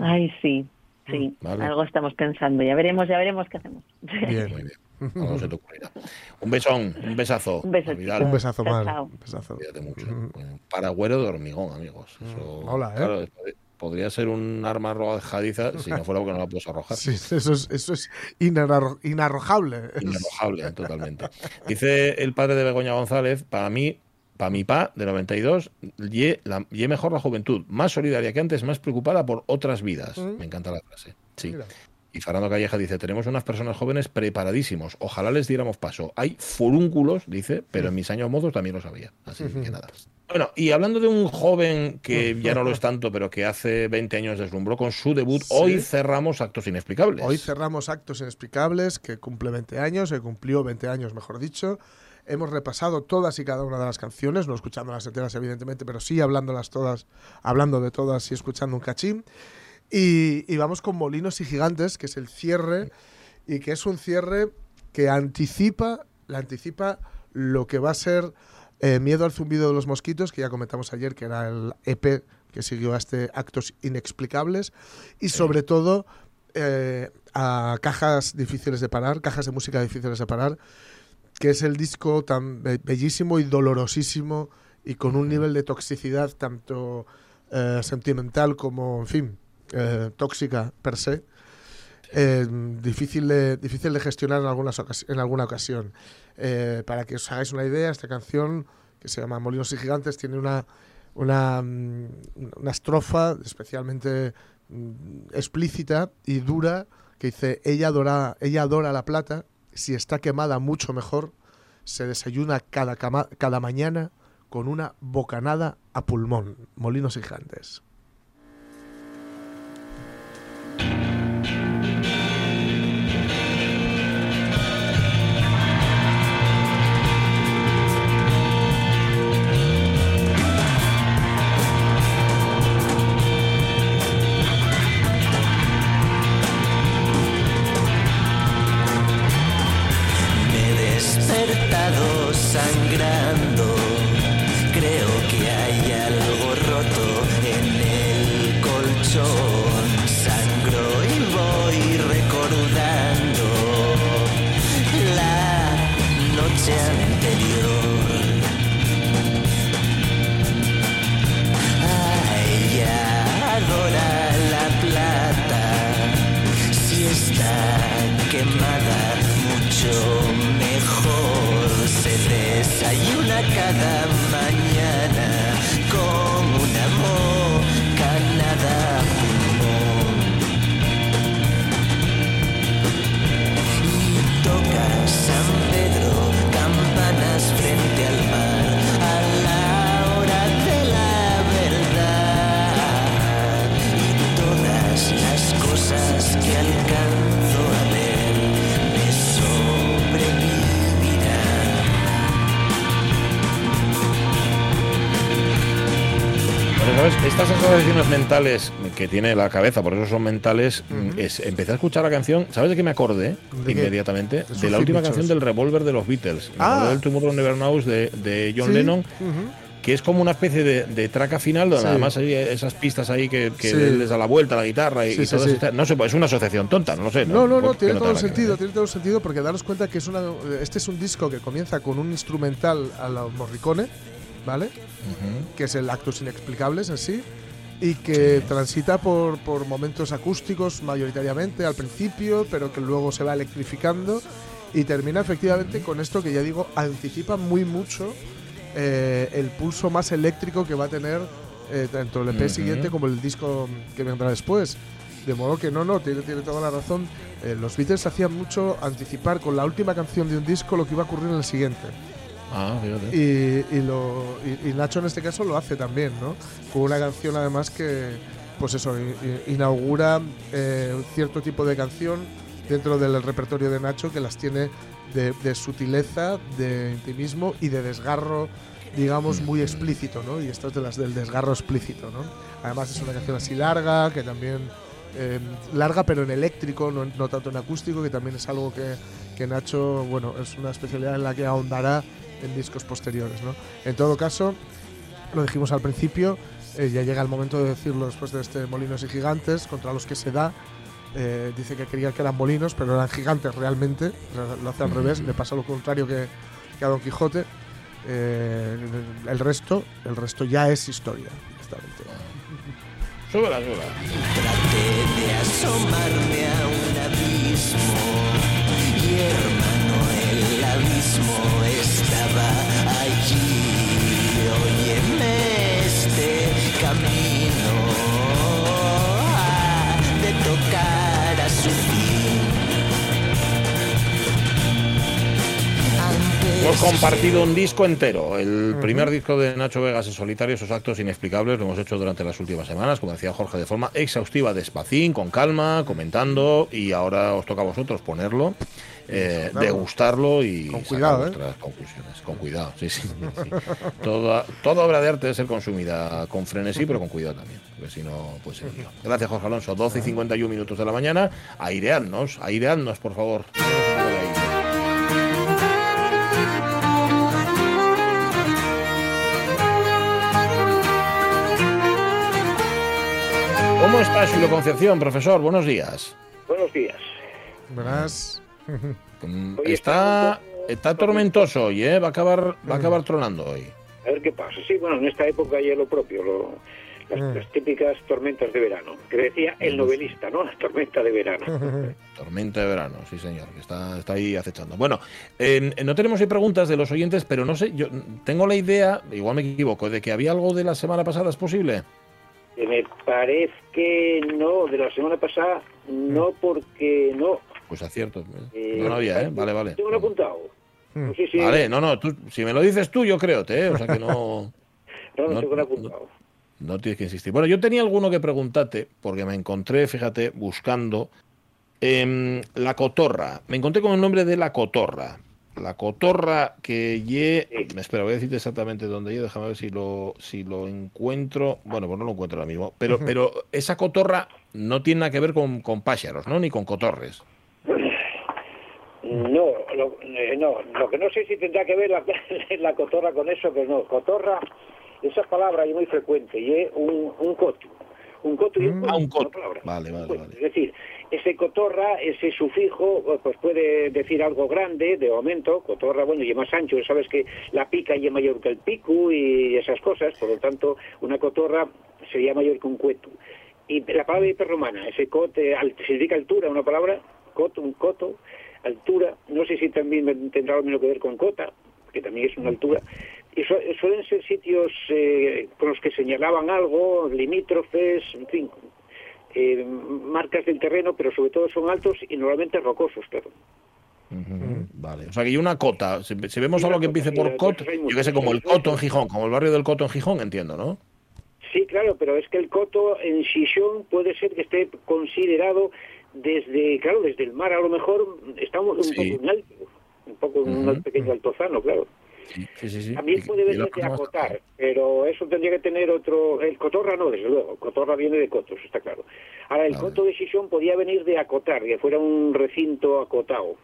Ay, sí, sí, algo estamos pensando, ya veremos, ya veremos qué hacemos. Bien, muy bien. No se te ocurrirá. Un besón, un besazo. Un, beso, un besazo, mal. Un besazo. Cuídate mucho. Paragüero de hormigón, amigos. Hola, ¿eh? Podría ser un arma arrojadiza si no fuera porque no la puedes arrojar. Sí, eso es, eso es inarrojable. Inarrojable, totalmente. Dice el padre de Begoña González, para mí, para mi pa de 92, y, la, mejor la juventud, más solidaria que antes, más preocupada por otras vidas. Mm. Me encanta la frase. Sí. Y Fernando Calleja dice, tenemos unas personas jóvenes preparadísimos, ojalá les diéramos paso. Hay furúnculos, dice, pero en mis años mozos también lo sabía. Así que nada. Bueno, y hablando de un joven que ya no lo es tanto, pero que hace 20 años deslumbró con su debut, hoy cerramos Actos Inexplicables. Hoy cerramos Actos Inexplicables, que cumple 20 años, que cumplió 20 años, mejor dicho. Hemos repasado todas y cada una de las canciones, no escuchando las enteras, evidentemente, pero sí hablándolas todas, hablando de todas y escuchando un cachín. Y, vamos con Molinos y Gigantes, que es el cierre, y que es un cierre que anticipa, le anticipa lo que va a ser eh, Miedo al zumbido de los mosquitos, que ya comentamos ayer, que era el EP que siguió a este Actos Inexplicables, y sobre todo eh, a Cajas Difíciles de Parar, Cajas de Música Difíciles de Parar, que es el disco tan bellísimo y dolorosísimo y con un nivel de toxicidad tanto eh, sentimental como, en fin, tóxica per se. difícil, de, difícil de gestionar en, algunas en alguna ocasión. Eh, para que os hagáis una idea, esta canción, que se llama Molinos y Gigantes, tiene una, una, mm, una estrofa especialmente mm, explícita y dura que dice, ella adora, ella adora la plata, si está quemada mucho mejor, se desayuna cada, cada mañana con una bocanada a pulmón. Molinos y Gigantes. Estas asociaciones mentales que tiene la cabeza, por eso son mentales, es, empecé a escuchar la canción, ¿sabes de qué me acordé inmediatamente? De, la última canción del revólver de los Beatles, ah. del Tomorrow Never Knows de, de John Lennon. que es como una especie de, traca final donde además hay esas pistas ahí que, les da la vuelta a la guitarra y, todo eso. No sé, pues es una asociación tonta, no lo sé. No, no, no, tiene todo el sentido, tiene todo el sentido porque daros cuenta que es una, este es un disco que comienza con un instrumental a la Morricone, ¿vale? Que es el Actos Inexplicables en sí. y que transita por, por momentos acústicos mayoritariamente al principio, pero que luego se va electrificando y termina efectivamente con esto que ya digo, anticipa muy mucho eh, el pulso más eléctrico que va a tener eh, tanto el EP siguiente como el disco que vendrá después. De modo que no, no, tiene, tiene toda la razón. Eh, los Beatles hacían mucho anticipar con la última canción de un disco lo que iba a ocurrir en el siguiente. Ah, fíjate. Y, y Nacho en este caso lo hace también, ¿no? Con una canción además que, pues eso, inaugura eh, cierto tipo de canción dentro del repertorio de Nacho que las tiene de, sutileza, de intimismo y de desgarro, digamos, muy explícito, ¿no? Y esta es de las del desgarro explícito, ¿no? Además es una canción así larga, que también... eh, larga pero en eléctrico, no, no tanto en acústico, que también es algo que, que Nacho, bueno, es una especialidad en la que ahondará en discos posteriores, ¿no? En todo caso, lo dijimos al principio, eh, ya llega el momento de decirlo después de este Molinos y Gigantes, contra los que se da. Eh, dice que creía que eran molinos, pero eran gigantes realmente. Lo- hace al revés, le pasa lo contrario que, que a Don Quijote. Eh, el resto, el resto ya es historia. directamente. Súbela, súbela. Traté de asomarme a un abismo y hermano el abismo estaba allí. Óyeme este camino de tocar a su fin. Hemos compartido un disco entero, el primer disco de Nacho Vegas en solitario, esos actos inexplicables, lo hemos hecho durante las últimas semanas, como decía Jorge, de forma exhaustiva, despacín, con calma, comentando, y ahora os toca a vosotros ponerlo, eh, degustarlo y Con sacar cuidado, ¿eh? vuestras conclusiones. Con cuidado, sí, sí. sí. Toda, toda obra de arte debe ser consumida con frenesí, pero con cuidado también, porque si no, pues se lío. Gracias, Jorge Alonso. 12 y 51 minutos de la mañana. Aireadnos, aireadnos, por favor. ¿Cómo está Julio Concepción, profesor? Buenos días. Buenos días. Verás. Mm, Está, está tormentoso hoy, ¿eh? Va a acabar, va a acabar tronando hoy. A ver qué pasa. Sí, bueno, en esta época ya lo propio, lo- las, Mm. las típicas tormentas de verano, que decía el novelista, ¿no? La tormenta de verano. Tormenta de verano, sí señor, que está, está ahí acechando. Bueno, eh, no tenemos hoy preguntas de los oyentes, pero no sé, yo tengo la idea, igual me equivoco, de que había algo de la semana pasada, ¿es posible? Me parece que no, de la semana pasada, no porque no. Pues acierto. Eh, No, no había, ¿eh? Vale, vale. Tengo lo apuntado. No sé si... Vale, no, no, tú, si me lo dices tú, yo creo, ¿eh? O sea que no, No, no, tengo lo apuntado. no tienes que insistir. Bueno, yo tenía alguno que preguntarte, porque me encontré, fíjate, buscando em, la cotorra. Me encontré con el nombre de la cotorra. La cotorra que ye... Espera, voy a decirte exactamente dónde ye, déjame ver si lo, si lo encuentro. Bueno, pues no lo encuentro ahora mismo. Pero, pero esa cotorra no tiene nada que ver con, con pájaros, ¿no? Ni con cotorres. No, lo, eh, no, lo que no sé si tendrá que ver la, la cotorra con eso, que no. Cotorra, esa palabra es muy frecuente y es un, un coto. Un coto y un Ah, un coto. palabra. Vale, vale, Pues, vale. Es decir, ese cotorra, ese sufijo, pues puede decir algo grande, de momento, cotorra, bueno, y es más ancho, sabes que la pica y es mayor que el pico y esas cosas, por lo tanto, una cotorra sería mayor que un cueto. Y la palabra hiperromana, ese cote, significa altura, una palabra, coto, un coto, altura, no sé si también tendrá algo que ver con cota, que también es una altura, y su- suelen ser sitios eh, con los que señalaban algo, limítrofes, en fin, eh, marcas del terreno, pero sobre todo son altos y normalmente rocosos, claro. Ujú, Vale. O sea que hay una cota. Si, si vemos algo que cota, empiece por las cot, cosas hay yo que sé, como el coto en Gijón, como el barrio del coto en Gijón, entiendo, ¿no? Sí, claro, pero es que el coto en Xixón puede ser que esté considerado desde, claro, desde el mar a lo mejor estamos un Sí. poco en alto, un poco en un pequeño altozano, claro. Sí, sí, sí. También puede venir de acotar, pero eso tendría que tener otro... El cotorra no, desde luego. Cotorra viene de cotos, está claro. Ahora, el Vale. coto de Xixón podía venir de acotar, que fuera un recinto acotado.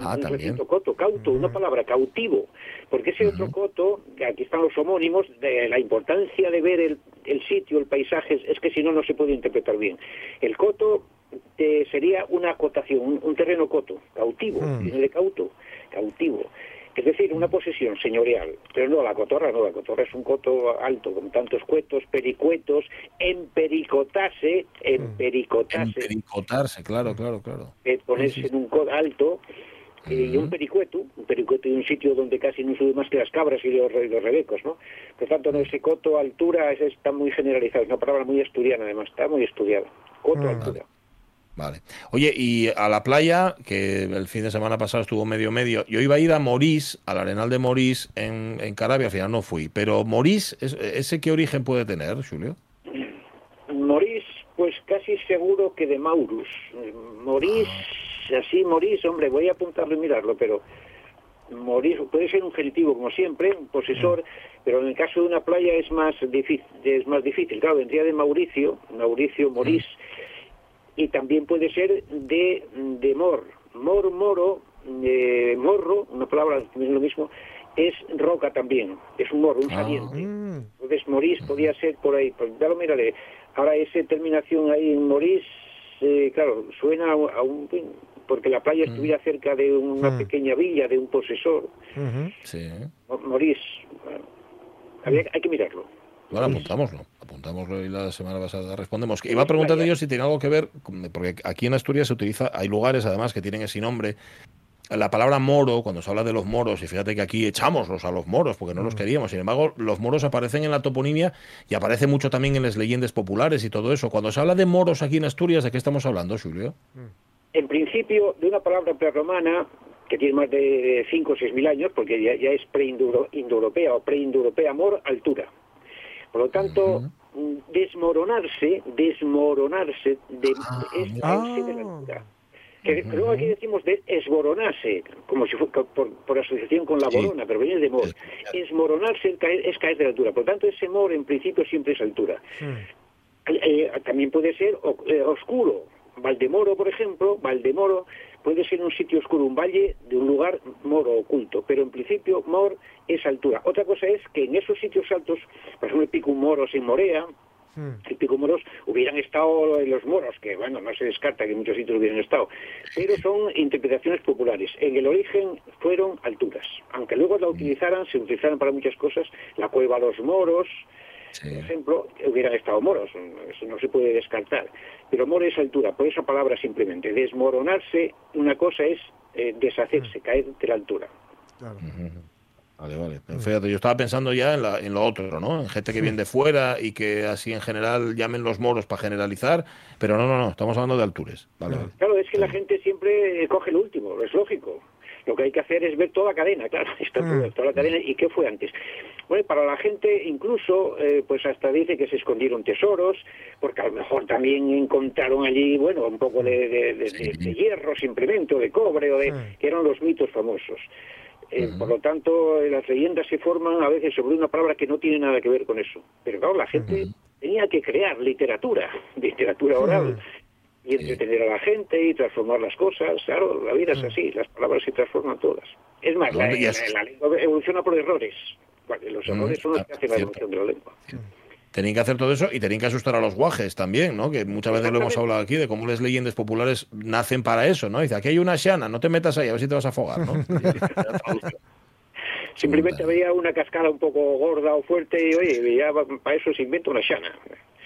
Ah, un también. recinto coto, cauto, una palabra, cautivo. Porque ese otro coto, aquí están los homónimos, de la importancia de ver el, el sitio, el paisaje, es que si no, no se puede interpretar bien. El coto eh, sería una acotación, un, un terreno coto, cautivo, Mm. de cauto, cautivo. Es decir, una posesión señorial. Pero no, la cotorra no, la cotorra es un coto alto, con tantos cuetos, pericuetos, empericotase, empericotase, Pericotarse, claro, claro, claro. eh, ponerse en un coto alto, eh, y un pericueto, un pericueto y un sitio donde casi no sube más que las cabras y los, y los rebecos, ¿no? Por tanto, no, ese coto, altura, está muy generalizado, es una palabra muy estudiana además, está muy estudiada. Coto, altura. Vale. Oye, y a la playa, que el fin de semana pasado estuvo medio medio, yo iba a ir a Morís, al Arenal de Morís en, en Carabia, al final no fui. Pero Morís, ¿es- ¿ese qué origen puede tener, Julio? Morís, pues casi seguro que de Maurus. Morís, así Morís, hombre, voy a apuntarlo y mirarlo, pero Morís puede ser un genitivo como siempre, un posesor, pero en el caso de una playa es más difícil, es más difícil. Claro, vendría de Mauricio, Mauricio Morís, y también puede ser de, de mor, mor, moro, eh, morro, una palabra es lo mismo, es roca también, es un morro, un Ah. saliente. Mm. Entonces Morís podía ser por ahí, pues ya lo miraré. Ahora esa terminación ahí en Morís, eh, claro, suena a, a un... porque la playa estuviera cerca de una Mm. pequeña villa, de un posesor. Sí. Mo- Morís, bueno, hay que mirarlo. Bueno, apuntámoslo. Apuntámoslo y la semana pasada respondemos. Que Iba a preguntarte yo si tiene algo que ver, con- porque aquí en Asturias se utiliza, hay lugares además que tienen ese nombre. La palabra moro, cuando se habla de los moros, y fíjate que aquí echámoslos a los moros porque no los queríamos. Sin embargo, los moros aparecen en la toponimia y aparece mucho también en las leyendas populares y todo eso. Cuando se habla de moros aquí en Asturias, ¿de qué estamos hablando, Julio? En principio, de una palabra prerromana que tiene más de 5 o 6 mil años, porque ya, ya es pre-indoeuropea o pre-indoeuropea, mor, altura. Por lo tanto, desmoronarse, desmoronarse, de, es caerse de la altura. Que luego aquí decimos de esboronarse, como si fuera por, por asociación con la Sí. borona, pero viene de mor. Esmoronarse es caer, es caer de la altura. Por lo tanto, ese mor en principio siempre es altura. Eh, también puede ser o- eh, oscuro. Valdemoro, por ejemplo, Valdemoro puede ser un sitio oscuro, un valle de un lugar moro oculto, pero en principio mor es altura. Otra cosa es que en esos sitios altos, por ejemplo, el Pico Moros en Morea, el Pico Moros hubieran estado en los moros, que bueno, no se descarta que en muchos sitios hubieran estado, pero son interpretaciones populares. En el origen fueron alturas, aunque luego la utilizaran, se utilizaran para muchas cosas, la cueva de los moros, por ejemplo, hubieran estado moros, eso no se puede descartar. Pero moro es altura, por esa palabra simplemente. Desmoronarse, una cosa es eh, deshacerse, caer de la altura. Claro. Vale, vale. Pero fíjate, yo estaba pensando ya en, la- en lo otro, ¿no? En gente que viene de fuera y que así en general llamen los moros para generalizar, pero no, no, no, estamos hablando de alturas. Vale, vale. Claro, es que la gente siempre eh, coge lo último, es lógico. Lo que hay que hacer es ver toda la cadena, claro, está todo- toda la cadena y qué fue antes. Bueno, para la gente incluso, eh, pues hasta dice que se escondieron tesoros, porque a lo mejor también encontraron allí, bueno, un poco de, de- de- de- de hierro simplemente, o de cobre, o de, que eran los mitos famosos. Eh, Por lo tanto, eh, las leyendas se forman a veces sobre una palabra que no tiene nada que ver con eso. Pero claro, la gente tenía que crear literatura, literatura oral, y entretener a la gente y transformar las cosas. Claro, la vida es así, las palabras se transforman todas. Es más, la, ¿Dónde ya se- la- la lengua evoluciona por errores. Los Mm, errores son los ah, que hacen la evolución de la lengua. Tenían que hacer todo eso y tenían que asustar a los guajes también, ¿no? Que muchas veces lo hemos hablado aquí de cómo las leyendas populares nacen para eso, ¿no? Dice, aquí hay una shana, no te metas ahí, a ver si te vas a afogar, ¿no? Simplemente veía una cascada un poco gorda o fuerte y, oye, ya va- para eso se inventa una shana.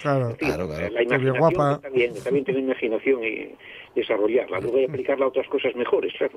Claro. Claro, claro. La imaginación guapa. está bien, bien tener imaginación y desarrollarla. Luego hay que aplicarla a otras cosas mejores, claro.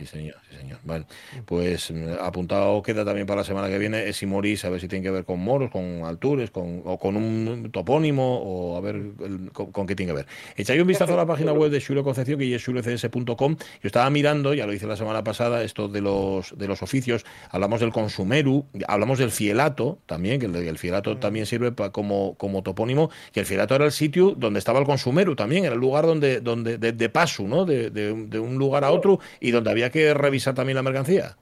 Sí, señor, sí, señor. Bueno, pues mm, apuntado queda también para la semana que viene es Morís, a ver si tiene que ver con moros, con alturas, con, o con un topónimo, o a ver el- con, con qué tiene que ver. Echáis un vistazo a la página web de Xulio Concepción, que es xulocs.com. Yo estaba mirando, ya lo hice la semana pasada, esto de los, de los oficios. Hablamos del consumeru, hablamos del fielato también, que el, el fielato también sirve pa- como, como topónimo, que el fielato era el sitio donde estaba el consumeru también, era el lugar donde, donde de, de paso, ¿no? De, de de un lugar a otro y donde había que revisar también la mercancía.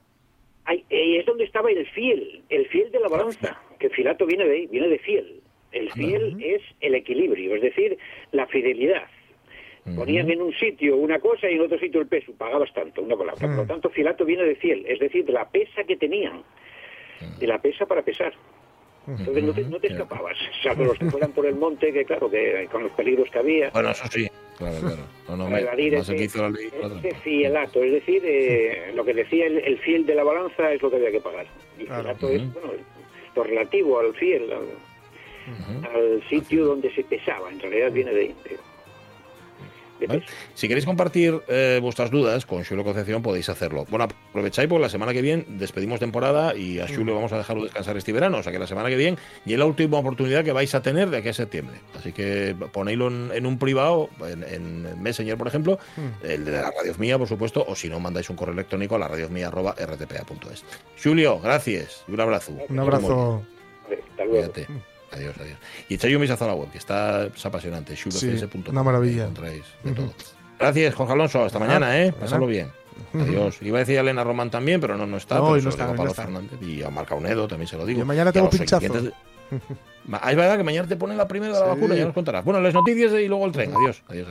Ahí, eh, es donde estaba el fiel, el fiel de la balanza, que el filato viene de ahí, viene de fiel. El fiel es el equilibrio, es decir, la fidelidad. Ponían en un sitio una cosa y en otro sitio el peso, pagabas tanto, una palabra. Por lo tanto, filato viene de fiel, es decir, de la pesa que tenían, de la pesa para pesar. Entonces no te, no te escapabas, salvo los que fueran por el monte, que claro, que con los peligros que había. Bueno, eso sí, claro, claro. No, no, me, hizo la ley. ese fielato, es decir, eh, lo que decía el, el fiel de la balanza es lo que había que pagar. Y Claro. fielato es bueno, lo relativo al fiel, al, al sitio donde se pesaba, en realidad viene de, de Si queréis compartir eh, vuestras dudas con Julio Concepción, podéis hacerlo. Bueno, aprovecháis porque la semana que viene despedimos temporada y a Julio vamos a dejarlo descansar este verano. O sea que la semana que viene y es la última oportunidad que vais a tener de aquí a septiembre. Así que ponéislo en, en un privado, en, en Messenger, por ejemplo, el de la radio mía, por supuesto, o si no, mandáis un correo electrónico a la radiomía.rtpa.es. Julio, gracias y un abrazo. Un abrazo. Hasta luego. Adiós, adiós. Y echáis un vistazo a la web, que está es apasionante. Sí, una maravilla. Ahí encontráis de todo. Gracias, Jorge Alonso. Hasta mañana, ¿eh? Pasadlo bien. Adiós. Iba a decir a Elena Román también, pero no, no está. No, hoy no está, no está. Fernández y a Marca Unedo también se lo digo. Y mañana Y tengo pinchazo. Ah, es verdad que mañana te ponen la primera de la Sí. vacuna, ya nos contarás. Bueno, las noticias y luego el tren. Adiós. Adiós.